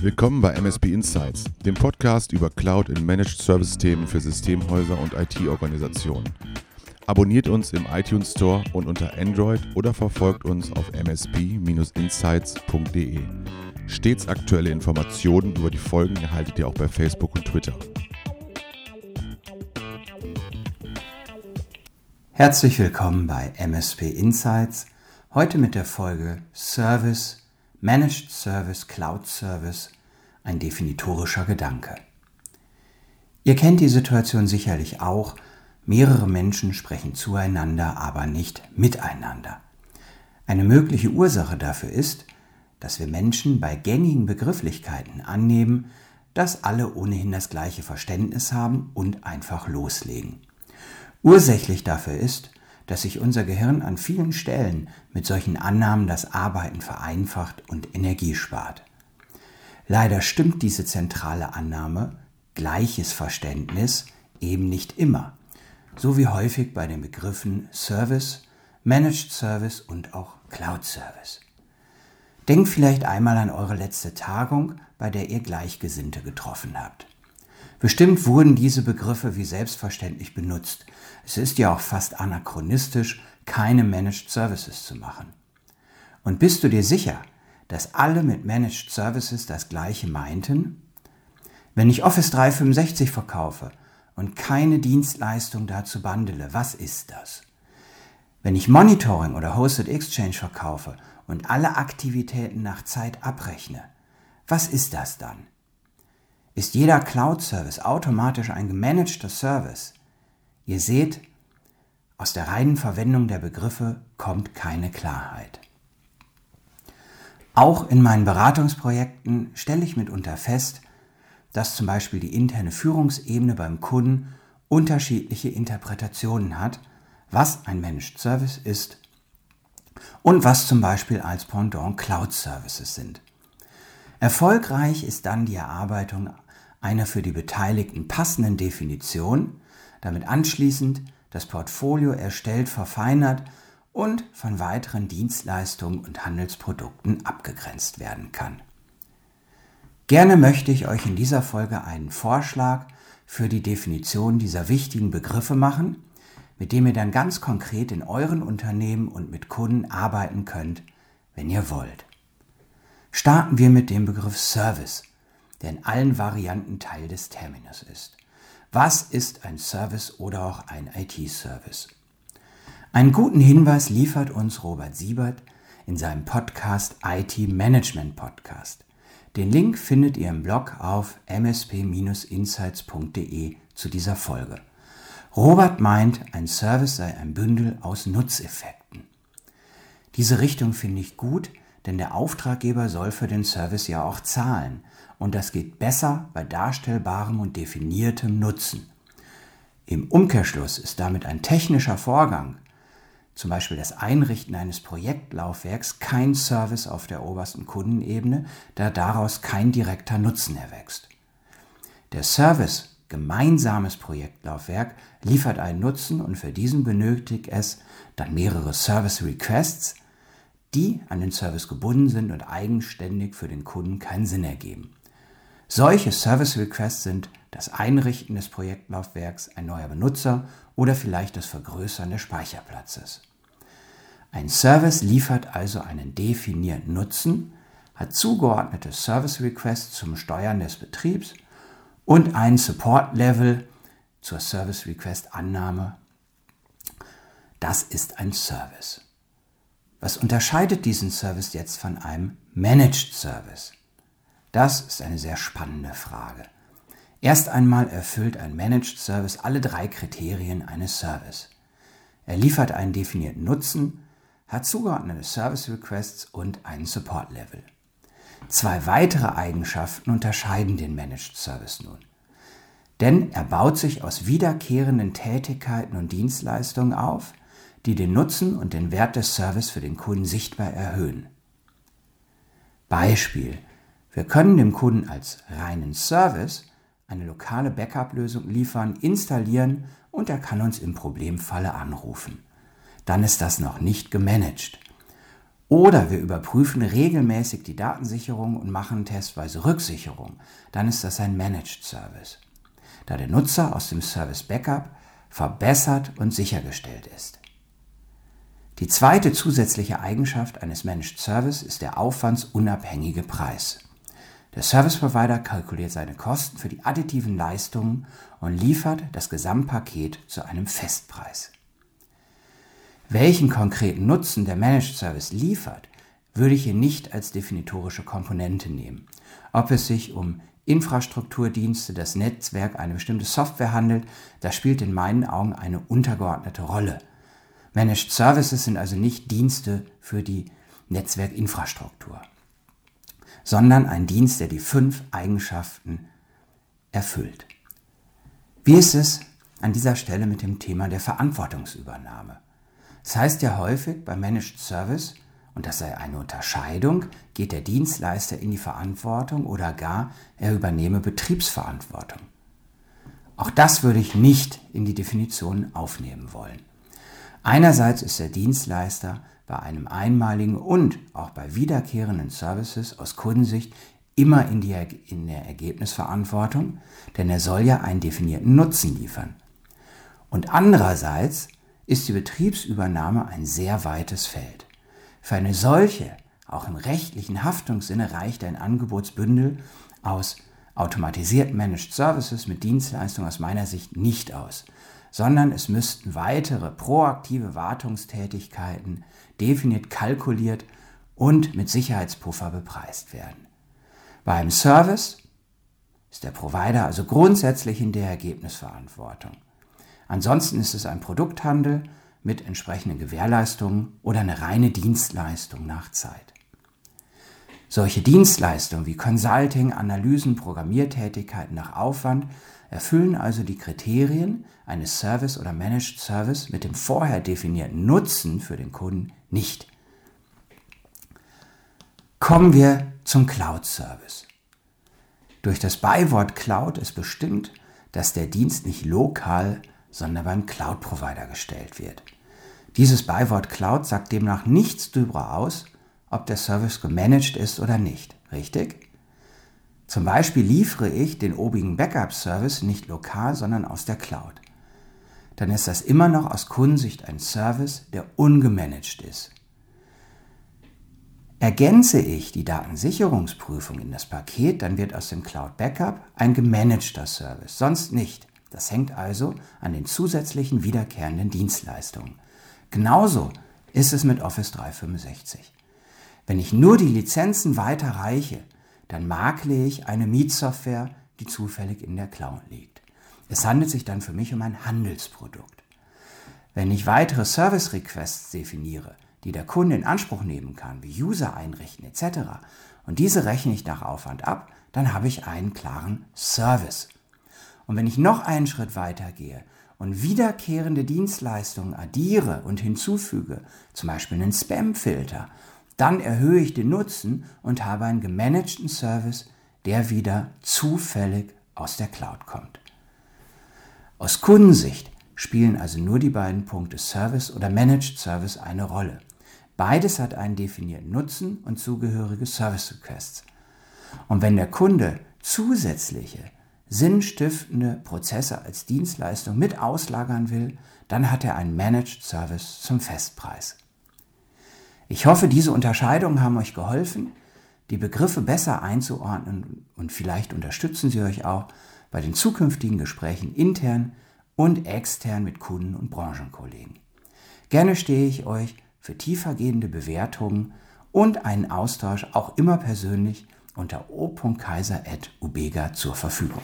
Willkommen bei MSP Insights, dem Podcast über Cloud in Managed Service Themen für Systemhäuser und IT-Organisationen. Abonniert uns im iTunes Store und unter Android oder verfolgt uns auf msp-insights.de. Stets aktuelle Informationen über die Folgen erhaltet ihr auch bei Facebook und Twitter. Herzlich willkommen bei MSP Insights. Heute mit der Folge Service, Managed Service, Cloud Service, ein definitorischer Gedanke. Ihr kennt die Situation sicherlich auch. Mehrere Menschen sprechen zueinander, aber nicht miteinander. Eine mögliche Ursache dafür ist, dass wir Menschen bei gängigen Begrifflichkeiten annehmen, dass alle ohnehin das gleiche Verständnis haben und einfach loslegen. Ursächlich dafür ist, dass sich unser Gehirn an vielen Stellen mit solchen Annahmen das Arbeiten vereinfacht und Energie spart. Leider stimmt diese zentrale Annahme, gleiches Verständnis, eben nicht immer, so wie häufig bei den Begriffen Service, Managed Service und auch Cloud Service. Denkt vielleicht einmal an eure letzte Tagung, bei der ihr Gleichgesinnte getroffen habt. Bestimmt wurden diese Begriffe wie selbstverständlich benutzt. Es ist ja auch fast anachronistisch, keine Managed Services zu machen. Und bist du dir sicher, dass alle mit Managed Services das gleiche meinten? Wenn ich Office 365 verkaufe und keine Dienstleistung dazu bandele, was ist das? Wenn ich Monitoring oder Hosted Exchange verkaufe und alle Aktivitäten nach Zeit abrechne, was ist das dann? Ist jeder Cloud-Service automatisch ein gemanagter Service. Ihr seht, aus der reinen Verwendung der Begriffe kommt keine Klarheit. Auch in meinen Beratungsprojekten stelle ich mitunter fest, dass zum Beispiel die interne Führungsebene beim Kunden unterschiedliche Interpretationen hat, was ein Managed Service ist und was zum Beispiel als Pendant Cloud Services sind. Erfolgreich ist dann die Erarbeitung einer für die Beteiligten passenden Definition, damit anschließend das Portfolio erstellt, verfeinert und von weiteren Dienstleistungen und Handelsprodukten abgegrenzt werden kann. Gerne möchte ich euch in dieser Folge einen Vorschlag für die Definition dieser wichtigen Begriffe machen, mit dem ihr dann ganz konkret in euren Unternehmen und mit Kunden arbeiten könnt, wenn ihr wollt. Starten wir mit dem Begriff Service der in allen Varianten Teil des Terminus ist. Was ist ein Service oder auch ein IT-Service? Einen guten Hinweis liefert uns Robert Siebert in seinem Podcast IT Management Podcast. Den Link findet ihr im Blog auf msp-insights.de zu dieser Folge. Robert meint, ein Service sei ein Bündel aus Nutzeffekten. Diese Richtung finde ich gut, denn der Auftraggeber soll für den Service ja auch zahlen und das geht besser bei darstellbarem und definiertem Nutzen. Im Umkehrschluss ist damit ein technischer Vorgang, zum Beispiel das Einrichten eines Projektlaufwerks, kein Service auf der obersten Kundenebene, da daraus kein direkter Nutzen erwächst. Der Service gemeinsames Projektlaufwerk liefert einen Nutzen und für diesen benötigt es dann mehrere Service Requests, die an den Service gebunden sind und eigenständig für den Kunden keinen Sinn ergeben. Solche Service Requests sind das Einrichten des Projektlaufwerks, ein neuer Benutzer oder vielleicht das Vergrößern des Speicherplatzes. Ein Service liefert also einen definierten Nutzen, hat zugeordnete Service Requests zum Steuern des Betriebs und ein Support Level zur Service Request Annahme. Das ist ein Service. Was unterscheidet diesen Service jetzt von einem Managed Service? Das ist eine sehr spannende Frage. Erst einmal erfüllt ein Managed Service alle drei Kriterien eines Service. Er liefert einen definierten Nutzen, hat zugeordnete Service Requests und einen Support Level. Zwei weitere Eigenschaften unterscheiden den Managed Service nun. Denn er baut sich aus wiederkehrenden Tätigkeiten und Dienstleistungen auf, die den Nutzen und den Wert des Service für den Kunden sichtbar erhöhen. Beispiel. Wir können dem Kunden als reinen Service eine lokale Backup-Lösung liefern, installieren und er kann uns im Problemfalle anrufen. Dann ist das noch nicht gemanagt. Oder wir überprüfen regelmäßig die Datensicherung und machen testweise Rücksicherung. Dann ist das ein Managed Service, da der Nutzer aus dem Service Backup verbessert und sichergestellt ist. Die zweite zusätzliche Eigenschaft eines Managed Service ist der aufwandsunabhängige Preis. Der Service Provider kalkuliert seine Kosten für die additiven Leistungen und liefert das Gesamtpaket zu einem Festpreis. Welchen konkreten Nutzen der Managed Service liefert, würde ich hier nicht als definitorische Komponente nehmen. Ob es sich um Infrastrukturdienste, das Netzwerk, eine bestimmte Software handelt, das spielt in meinen Augen eine untergeordnete Rolle. Managed Services sind also nicht Dienste für die Netzwerkinfrastruktur, sondern ein Dienst, der die fünf Eigenschaften erfüllt. Wie ist es an dieser Stelle mit dem Thema der Verantwortungsübernahme? Das heißt ja häufig bei Managed Service, und das sei eine Unterscheidung, geht der Dienstleister in die Verantwortung oder gar er übernehme Betriebsverantwortung. Auch das würde ich nicht in die Definition aufnehmen wollen. Einerseits ist der Dienstleister bei einem einmaligen und auch bei wiederkehrenden Services aus Kundensicht immer in, die, in der Ergebnisverantwortung, denn er soll ja einen definierten Nutzen liefern. Und andererseits ist die Betriebsübernahme ein sehr weites Feld. Für eine solche, auch im rechtlichen Haftungssinne, reicht ein Angebotsbündel aus automatisierten Managed Services mit Dienstleistungen aus meiner Sicht nicht aus sondern es müssten weitere proaktive Wartungstätigkeiten definiert kalkuliert und mit Sicherheitspuffer bepreist werden. Beim Service ist der Provider also grundsätzlich in der Ergebnisverantwortung. Ansonsten ist es ein Produkthandel mit entsprechenden Gewährleistungen oder eine reine Dienstleistung nach Zeit. Solche Dienstleistungen wie Consulting, Analysen, Programmiertätigkeiten nach Aufwand erfüllen also die Kriterien eines Service oder Managed Service mit dem vorher definierten Nutzen für den Kunden nicht. Kommen wir zum Cloud Service. Durch das Beiwort Cloud ist bestimmt, dass der Dienst nicht lokal, sondern beim Cloud-Provider gestellt wird. Dieses Beiwort Cloud sagt demnach nichts darüber aus, ob der Service gemanagt ist oder nicht. Richtig? Zum Beispiel liefere ich den obigen Backup-Service nicht lokal, sondern aus der Cloud. Dann ist das immer noch aus Kundensicht ein Service, der ungemanagt ist. Ergänze ich die Datensicherungsprüfung in das Paket, dann wird aus dem Cloud Backup ein gemanagter Service, sonst nicht. Das hängt also an den zusätzlichen wiederkehrenden Dienstleistungen. Genauso ist es mit Office 365. Wenn ich nur die Lizenzen weiterreiche, dann makle ich eine Mietsoftware, die zufällig in der Cloud liegt. Es handelt sich dann für mich um ein Handelsprodukt. Wenn ich weitere Service Requests definiere, die der Kunde in Anspruch nehmen kann, wie User einrichten etc., und diese rechne ich nach Aufwand ab, dann habe ich einen klaren Service. Und wenn ich noch einen Schritt weiter gehe und wiederkehrende Dienstleistungen addiere und hinzufüge, zum Beispiel einen Spam-Filter dann erhöhe ich den Nutzen und habe einen gemanagten Service, der wieder zufällig aus der Cloud kommt. Aus Kundensicht spielen also nur die beiden Punkte Service oder Managed Service eine Rolle. Beides hat einen definierten Nutzen und zugehörige Service Requests. Und wenn der Kunde zusätzliche, sinnstiftende Prozesse als Dienstleistung mit auslagern will, dann hat er einen Managed Service zum Festpreis. Ich hoffe, diese Unterscheidungen haben euch geholfen, die Begriffe besser einzuordnen und vielleicht unterstützen sie euch auch bei den zukünftigen Gesprächen intern und extern mit Kunden und Branchenkollegen. Gerne stehe ich euch für tiefergehende Bewertungen und einen Austausch auch immer persönlich unter o.kaiser.ubega zur Verfügung.